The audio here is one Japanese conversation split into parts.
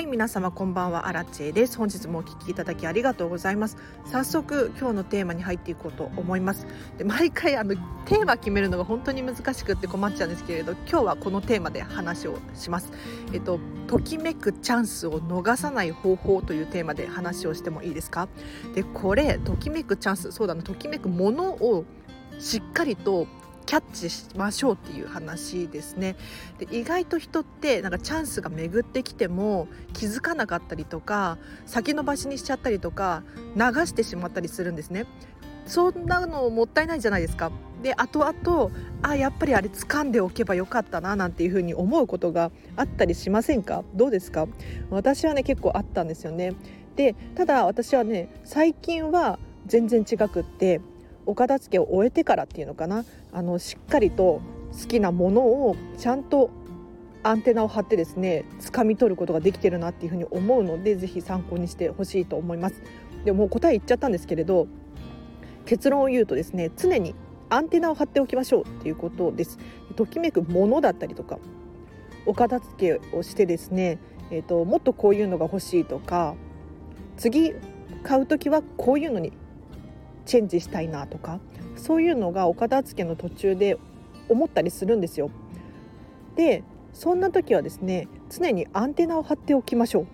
はい皆様こんばんは。アラチェです。本日もお聞きいただきありがとうございます。早速今日のテーマに入っていこうと思います。で毎回あのテーマ決めるのが本当に難しくって困っちゃうんですけれど今日はこのテーマで話をします。えっとときめくチャンスを逃さない方法というテーマで話をしてもいいですか？でこれときめくチャンスそうだなときめくものをしっかりとキャッチしましょうっていう話ですね。で意外と人ってなんかチャンスが巡ってきても気づかなかったりとか先延ばしにしちゃったりとか流してしまったりするんですね。そんなのもったいないじゃないですか。で後々あやっぱりあれ掴んでおけばよかったななんていうふうに思うことがあったりしませんか？どうですか？私はね結構あったんですよね。でただ私はね最近は全然違くってお片付けを終えてからっていうのかな。あのしっかりと好きなものをちゃんとアンテナを張ってですね掴み取ることができてるなっていうふうに思うのでぜひ参考にしてほしいと思います。でもう答え言っちゃったんですけれど結論を言うとですね常にアンテナを張っておきましょうっていうことです。ときめくものだったりとかお片付けをしてですね、えーと、ともっとこういうのが欲しいとか次買う時はこういうのにチェンジしたいなとかそういうのがお片付けの途中で思ったりするんですよ。でそんな時はですね常にアンテナを張っておきましょう。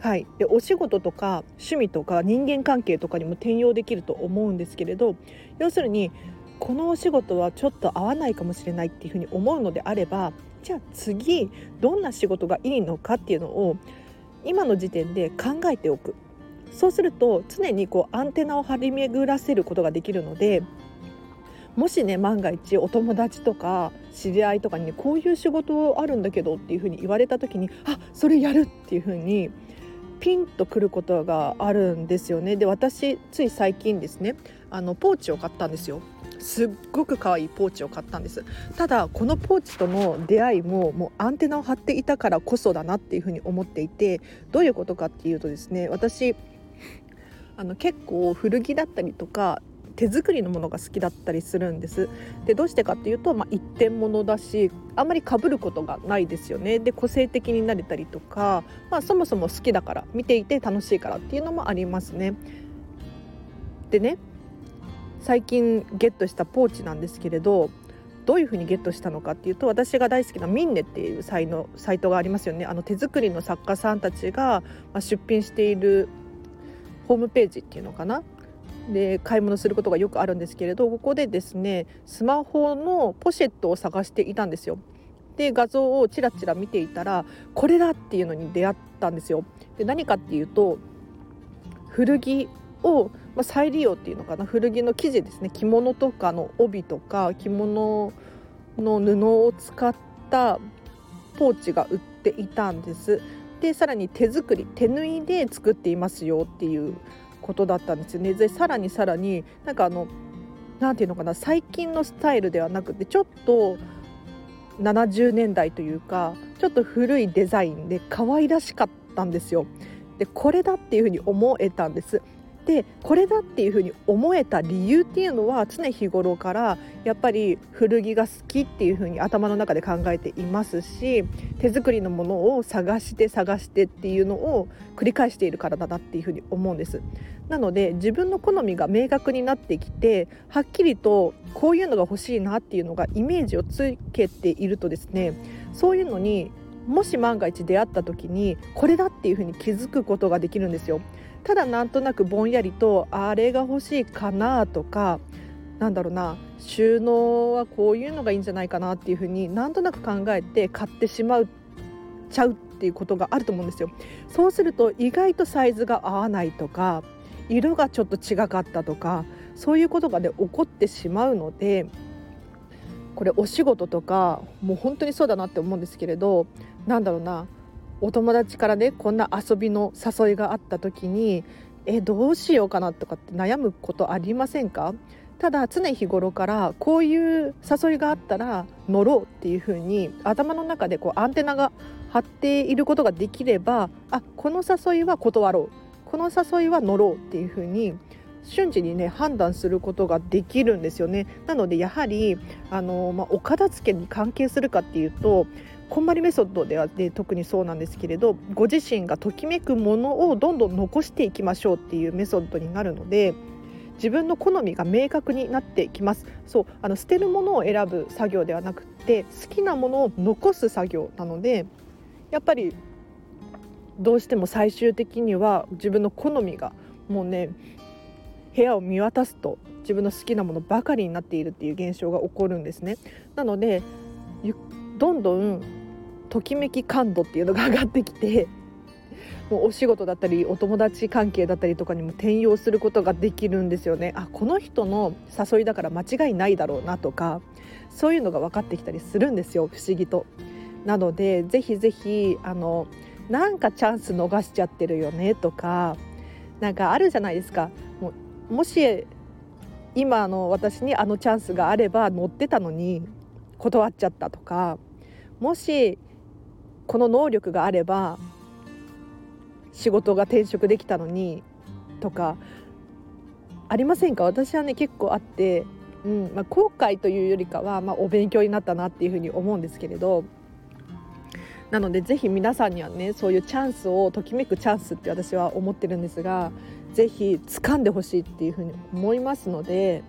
はい、でお仕事とか趣味とか人間関係とかにも転用できると思うんですけれど要するにこのお仕事はちょっと合わないかもしれないっていうふうに思うのであればじゃあ次どんな仕事がいいのかっていうのを今の時点で考えておくそうすると常にこうアンテナを張り巡らせることができるのでもしね万が一お友達とか知り合いとかに、ね、こういう仕事あるんだけどっていうふうに言われた時にあそれやるっていうふうにピンとくることがあるんですよね。で私つい最近ですねあのポーチを買ったんですよ。すっごく可愛いポーチを買ったんです。ただこのポーチとの出会いももうアンテナを張っていたからこそだなっていうふうに思っていてどういうことかっていうとですね私あの結構古着だったりとか手作りのものが好きだったりするんです。でどうしてかっていうと、まあ、一点物だしあんまりかぶることがないですよね。で個性的になれたりとか、まあ、そもそも好きだから見ていて楽しいからっていうのもありますね。でね最近ゲットしたポーチなんですけれどどういうふうにゲットしたのかっていうと私が大好きなミンネっていうサイのサイトがありますよね。あの手作りの作家さんたちが出品しているホームページっていうのかな？で買い物することがよくあるんですけれどここでですねスマホのポシェットを探していたんですよ。で画像をちらちら見ていたらこれだっていうのに出会ったんですよ。で何かっていうと古着を、まあ、再利用っていうのかな？古着の生地ですね着物とかの帯とか着物の布を使ったポーチが売っていたんです。でさらに手作り手縫いで作っていますよっていうことだったんですよね。でさらにさらになんかあのなていうのかな最近のスタイルではなくてちょっと70年代というかちょっと古いデザインで可愛らしかったんですよ。でこれだっていうふうに思えたんです。でこれだっていうふうに思えた理由っていうのは常日頃からやっぱり古着が好きっていうふうに頭の中で考えていますし手作りのものを探して探してっていうのを繰り返しているからだなっていうふうに思うんです。なので自分の好みが明確になってきてはっきりとこういうのが欲しいなっていうのがイメージをつけているとですねそういうのにもし万が一出会った時にこれだっていうふうに気づくことができるんですよ。ただなんとなくぼんやりとあれが欲しいかなとかなんだろうな収納はこういうのがいいんじゃないかなっていうふうになんとなく考えて買ってしまうちゃうっていうことがあると思うんですよ。そうすると意外とサイズが合わないとか色がちょっと違かったとかそういうことがね起こってしまうのでこれお仕事とかもう本当にそうだなって思うんですけれどなんだろうなお友達からねこんな遊びの誘いがあった時にえどうしようかなとかって悩むことありませんか？ただ常日頃からこういう誘いがあったら乗ろうっていう風に頭の中でこうアンテナが張っていることができればあこの誘いは断ろう。この誘いは乗ろうっていう風に瞬時にね判断することができるんですよね。なのでやはりあの、まあ、お片付けに関係するかっていうとこんまりメソッドではで特にそうなんですけれどご自身がときめくものをどんどん残していきましょうっていうメソッドになるので自分の好みが明確になってきますそうあの捨てるものを選ぶ作業ではなくて好きなものを残す作業なのでやっぱりどうしても最終的には自分の好みがもうね部屋を見渡すと自分の好きなものばかりになっているっていう現象が起こるんですね。なのでどんどんときめき感度っていうのが上がってきて もうお仕事だったりお友達関係だったりとかにも転用することができるんですよねあこの人の誘いだから間違いないだろうなとかそういうのが分かってきたりするんですよ不思議と。なのでぜひぜひあのなんかチャンス逃しちゃってるよねとかなんかあるじゃないですかももし今の私にあのチャンスがあれば乗ってたのに断っちゃったとかもしこの能力があれば仕事が転職できたのにとかありませんか？私はね結構あって、うんまあ、後悔というよりかは、まあ、お勉強になったなっていうふうに思うんですけれどなのでぜひ皆さんにはねそういうチャンスをときめくチャンスって私は思ってるんですがぜひ掴んでほしいっていうふうに思いますので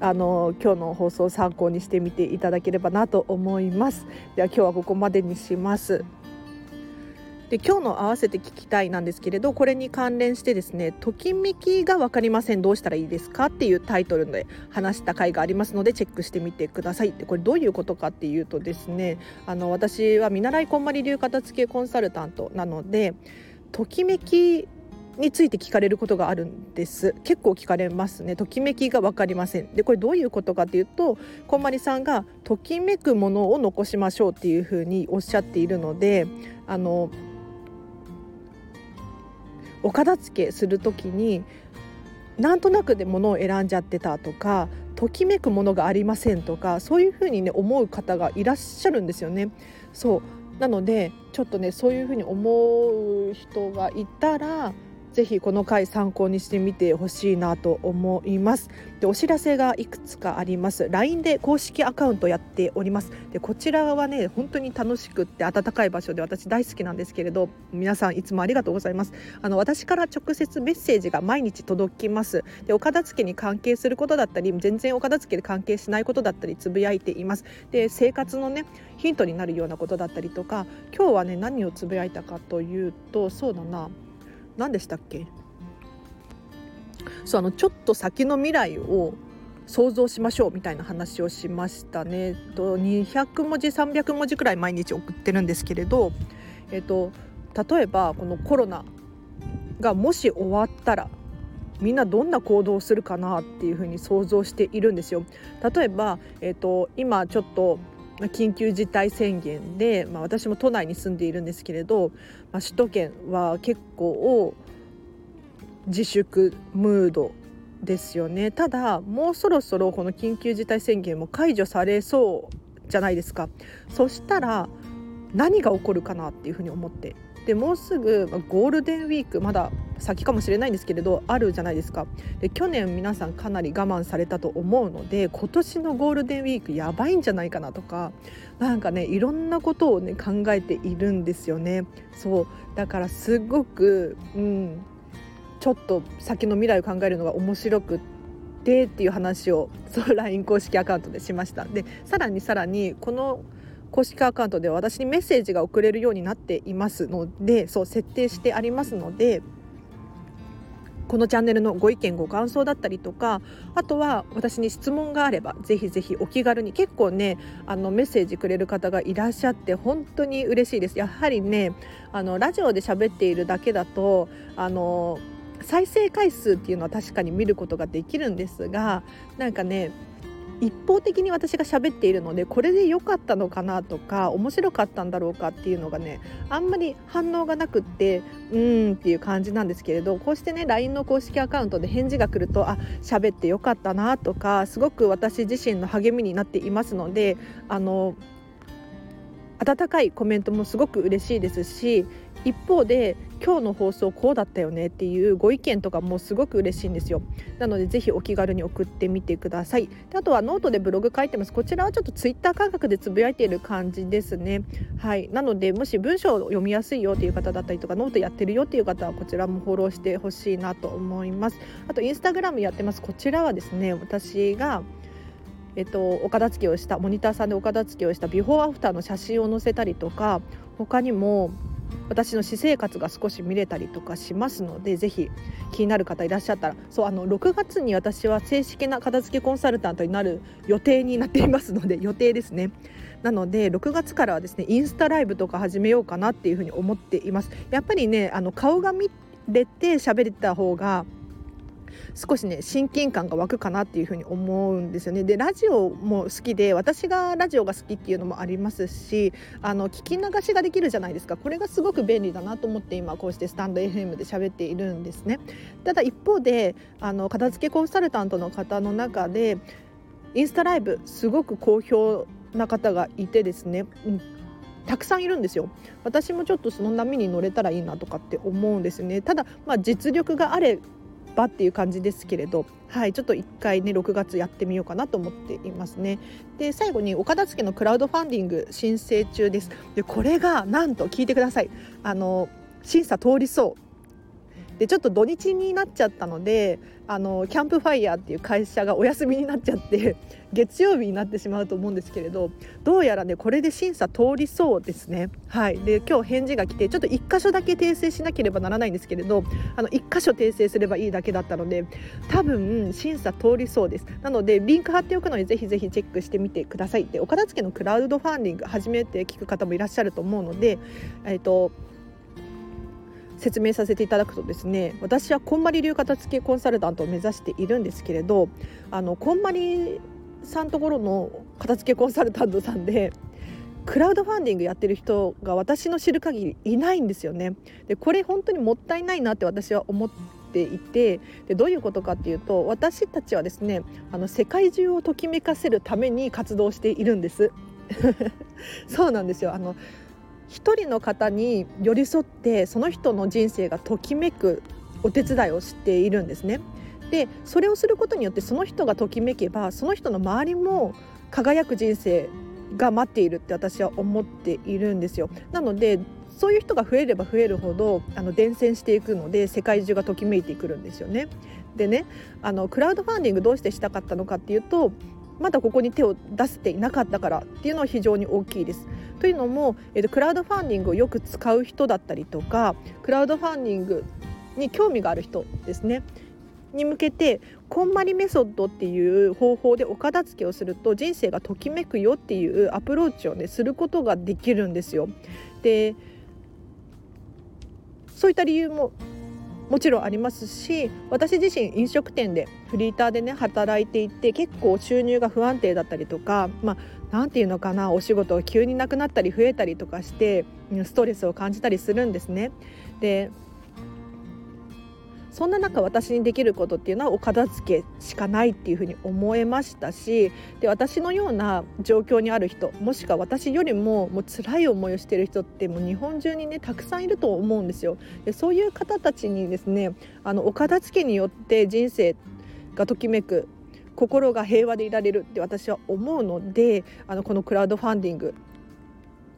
あの今日の放送を参考にしてみていただければなと思います。では今日はここまでにします。で今日の合わせて聞きたいなんですけれどこれに関連してですね「ときめきが分かりませんどうしたらいいですか?」っていうタイトルで話した回がありますのでチェックしてみてください。でこれどういうことかっていうとですねあの私は見習いこんまり流片付けコンサルタントなのでときめきについて聞かれることがあるんです。結構聞かれますね。ときめきが分かりません。でこれどういうことかっていうとこんまりさんがときめくものを残しましょうっていうふうにおっしゃっているのであのお片付けする時になんとなくで物を選んじゃってたとかときめくものがありませんとかそういうふうにね思う方がいらっしゃるんですよね。そう。なのでちょっとねそういうふうに思う人がいたらぜひこの回参考にしてみてほしいなと思います。でお知らせがいくつかあります。LINE で公式アカウントやっております。でこちらはね本当に楽しくって温かい場所で私大好きなんですけれど皆さんいつもありがとうございます。あの私から直接メッセージが毎日届きます。でお片付けに関係することだったり全然お片付けで関係しないことだったりつぶやいています。で生活のねヒントになるようなことだったりとか今日はね何をつぶやいたかというとそうだな。何でしたっけ？そうあのちょっと先の未来を想像しましょうみたいな話をしましたね。と200文字300文字くらい毎日送ってるんですけれど、えっと、例えばこのコロナがもし終わったらみんなどんな行動をするかなっていうふうに想像しているんですよ。例えば、えっと、今ちょっと緊急事態宣言で、まあ、私も都内に住んでいるんですけれど、まあ、首都圏は結構自粛ムードですよね。ただもうそろそろこの緊急事態宣言も解除されそうじゃないですか。そしたら何が起こるかなっていうふうに思って。でもうすぐゴールデンウィークまだ先かもしれないんですけれどあるじゃないですか。で去年皆さんかなり我慢されたと思うので今年のゴールデンウィークやばいんじゃないかなとかなんかねいろんなことをね考えているんですよね。そう。だからすごくうんちょっと先の未来を考えるのが面白くってっていう話をそう LINE 公式アカウントでしました。でさらにさらにこの公式アカウントでは私にメッセージが送れるようになっていますのでそう設定してありますのでこのチャンネルのご意見ご感想だったりとかあとは私に質問があればぜひぜひお気軽に結構ねあのメッセージくれる方がいらっしゃって本当に嬉しいです。やはりねあのラジオで喋っているだけだとあの再生回数っていうのは確かに見ることができるんですがなんかね一方的に私が喋っているのでこれで良かったのかなとか面白かったんだろうかっていうのがねあんまり反応がなくってうーんっていう感じなんですけれどこうしてね LINE の公式アカウントで返事が来るとあ喋ってよかったなとかすごく私自身の励みになっていますのであの温かいコメントもすごく嬉しいですし一方で今日の放送こうだったよねっていうご意見とかもすごく嬉しいんですよ。なのでぜひお気軽に送ってみてください。であとはノートでブログ書いてます。こちらはちょっとツイッター感覚でつぶやいている感じですね。はい。なのでもし文章を読みやすいよっていう方だったりとかノートやってるよっていう方はこちらもフォローしてほしいなと思います。あとインスタグラムやってます。こちらはですね私がえっと、お片付けをしたモニターさんでお片付けをしたビフォーアフターの写真を載せたりとか他にも私の私生活が少し見れたりとかしますのでぜひ気になる方いらっしゃったらそうあの6月に私は正式な片付けコンサルタントになる予定になっていますので 予定ですね。なので6月からはですねインスタライブとか始めようかなっていうふうに思っています。やっぱりねあの顔が見れて喋れた方が少しね親近感が湧くかなっていうふうに思うんですよね。でラジオも好きで私がラジオが好きっていうのもありますしあの聞き流しができるじゃないですかこれがすごく便利だなと思って今こうしてスタンド FM で喋っているんですね。ただ一方であの片付けコンサルタントの方の中でインスタライブすごく好評な方がいてですね、うん、たくさんいるんですよ私もちょっとその波に乗れたらいいなとかって思うんですねただまあ実力があればっていう感じですけれど、はい、ちょっと1回ね6月やってみようかなと思っていますね。で最後に岡田けのクラウドファンディング申請中です。でこれがなんと聞いてくださいあの審査通りそうでちょっと土日になっちゃったのであのキャンプファイヤーっていう会社がお休みになっちゃって 月曜日になってしまうと思うんですけれどどうやらねこれで審査通りそうですね。はい、で今日返事が来てちょっと1箇所だけ訂正しなければならないんですけれどあの1箇所訂正すればいいだけだったので多分審査通りそうです。なのでリンク貼っておくのでぜひぜひチェックしてみてください。で岡田付のクラウドファンディング初めて聞く方もいらっしゃると思うので、えーと説明させていただくとですね私はこんまり流片付けコンサルタントを目指しているんですけれどあのこんまりさんところの片付けコンサルタントさんでクラウドファンディングやってる人が私の知る限りいないんですよね。でこれ本当にもったいないなって私は思っていてでどういうことかっていうと私たちはですねあの世界中をときめかせるために活動しているんです。そうなんですよあの一人の方に寄り添ってその人の人生がときめくお手伝いをしているんですね。でそれをすることによってその人がときめけばその人の周りも輝く人生が待っているって私は思っているんですよ。なのでそういう人が増えれば増えるほどあの伝染していくので世界中がときめいてくるんですよね。でねあのクラウドファンディングどうしてしたかったのかっていうとまだここに手を出していなかったからっていうのは非常に大きいです。というのも、えーと、クラウドファンディングをよく使う人だったりとかクラウドファンディングに興味がある人ですねに向けてこんまりメソッドっていう方法でお片付けをすると人生がときめくよっていうアプローチをねすることができるんですよ。でそういった理由ももちろんありますし私自身飲食店でフリーターでね働いていて結構収入が不安定だったりとかまあ何て言うのかなお仕事が急になくなったり増えたりとかしてストレスを感じたりするんですね。でそんな中私にできることっていうのはお片付けしかないっていうふうに思えましたしで私のような状況にある人もしくは私よりももう辛い思いをしている人ってもう日本中にねたくさんいると思うんですよ。でそういう方たちにですねあのお片付けによって人生がときめく心が平和でいられるって私は思うのであのこのクラウドファンディング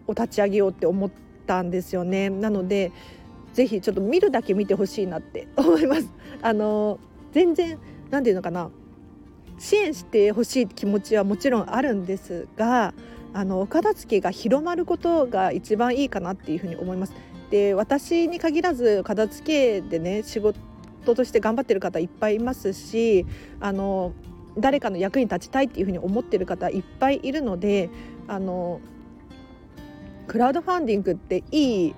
を立ち上げようって思ったんですよね。なのでぜひちょっと見るだけ見てほしいなって 思います。あの全然何て言うのかな支援してほしい気持ちはもちろんあるんですがあのお片付けが広まることが一番いいかなっていうふうに思います。で私に限らず片付けでね仕事として頑張ってる方いっぱいいますしあの誰かの役に立ちたいっていうふうに思ってる方いっぱいいるのであのクラウドファンディングっていい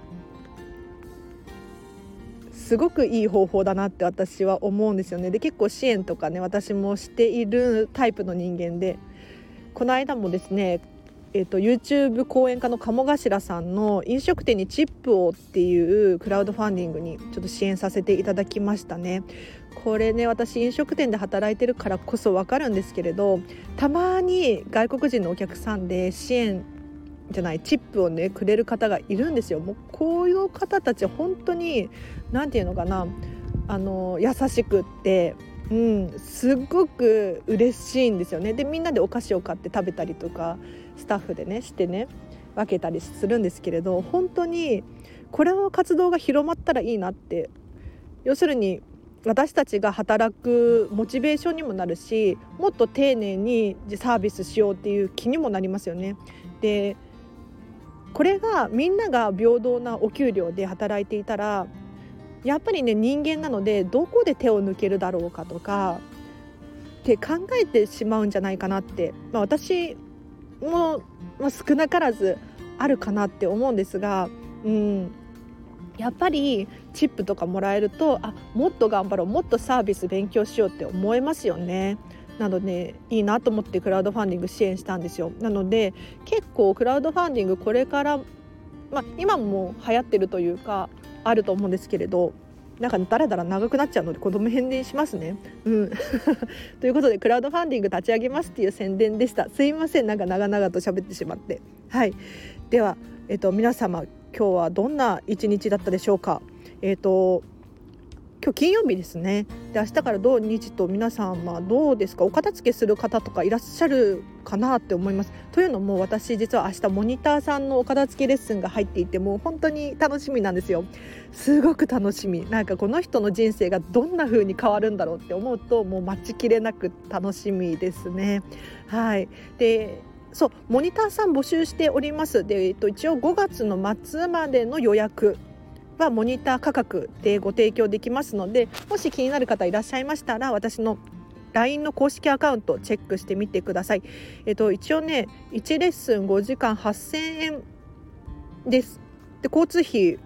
すごくいい方法だなって私は思うんですよねで結構支援とかね私もしているタイプの人間でこの間もですねえーと、YouTube 講演家の鴨頭さんの飲食店にチップをっていうクラウドファンディングにちょっと支援させていただきましたね。これね私飲食店で働いてるからこそ分かるんですけれどたまに外国人のお客さんで支援じゃないチップをねくれる方がいるんですよ。もうこういう方たち本当に何て言うのかなあの優しくってうん、すっごく嬉しいんですよねでみんなでお菓子を買って食べたりとかスタッフでねしてね分けたりするんですけれど本当にこれの活動が広まったらいいなって要するに私たちが働くモチベーションにもなるしもっと丁寧にサービスしようっていう気にもなりますよね。でこれがみんなが平等なお給料で働いていたらやっぱりね人間なのでどこで手を抜けるだろうかとかって考えてしまうんじゃないかなって、まあ、私も、まあ、少なからずあるかなって思うんですが、うん、やっぱりチップとかもらえるとあもっと頑張ろうもっとサービス勉強しようって思えますよね。なのでいいなと思ってクラウドファンディング支援したんですよ。なので結構クラウドファンディングこれから、まあ、今も流行ってるというかあると思うんですけれどなんかだらだら長くなっちゃうので子供返電しますね。うん、ということでクラウドファンディング立ち上げますっていう宣伝でした。すいませんなんか長々と喋ってしまって。はい、では、えっと、皆様今日はどんな一日だったでしょうか。えっと今日金曜日ですね。で明日から土日と皆さんはどうですか？お片付けする方とかいらっしゃるかなって思います。というのも私実は明日モニターさんのお片付けレッスンが入っていてもう本当に楽しみなんですよ。すごく楽しみ。なんかこの人の人生がどんな風に変わるんだろうって思うともう待ちきれなく楽しみですね。はい。でそうモニターさん募集しております。で、えっと、一応5月の末までの予約はモニター価格でご提供できますのでもし気になる方いらっしゃいましたら私の LINE の公式アカウントチェックしてみてください。えっと、一応ね1レッスン5時間8000円です。で交通費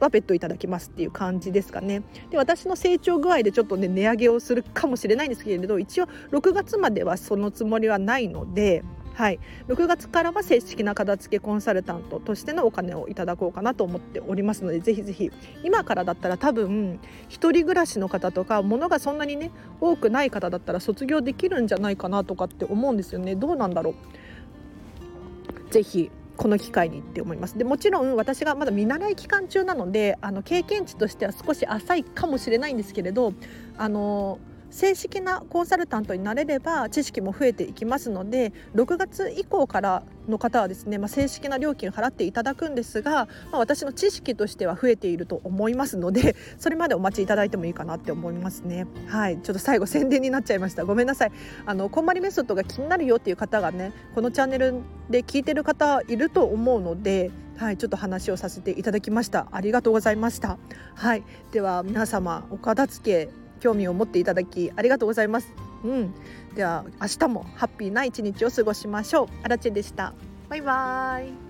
は別途いただきますっていう感じですかね。で私の成長具合でちょっとね値上げをするかもしれないんですけれど一応6月まではそのつもりはないのではい、6月からは正式な片付けコンサルタントとしてのお金をいただこうかなと思っておりますのでぜひぜひ。今からだったら多分一人暮らしの方とか物がそんなにね多くない方だったら卒業できるんじゃないかなとかって思うんですよね。どうなんだろう。ぜひこの機会にって思います。でもちろん私がまだ見習い期間中なのであの経験値としては少し浅いかもしれないんですけれどあの正式なコンサルタントになれれば知識も増えていきますので6月以降からの方はですね、まあ、正式な料金を払っていただくんですが、まあ、私の知識としては増えていると思いますので それまでお待ちいただいてもいいかなって思いますね。はい。ちょっと最後宣伝になっちゃいました。ごめんなさい。あのこんまりメソッドが気になるよっていう方がねこのチャンネルで聞いてる方いると思うのではい、ちょっと話をさせていただきました。ありがとうございました。はい、では皆様お片付け興味を持っていただきありがとうございます。うん、では明日もハッピーな一日を過ごしましょう。あらちでした。バイバーイ。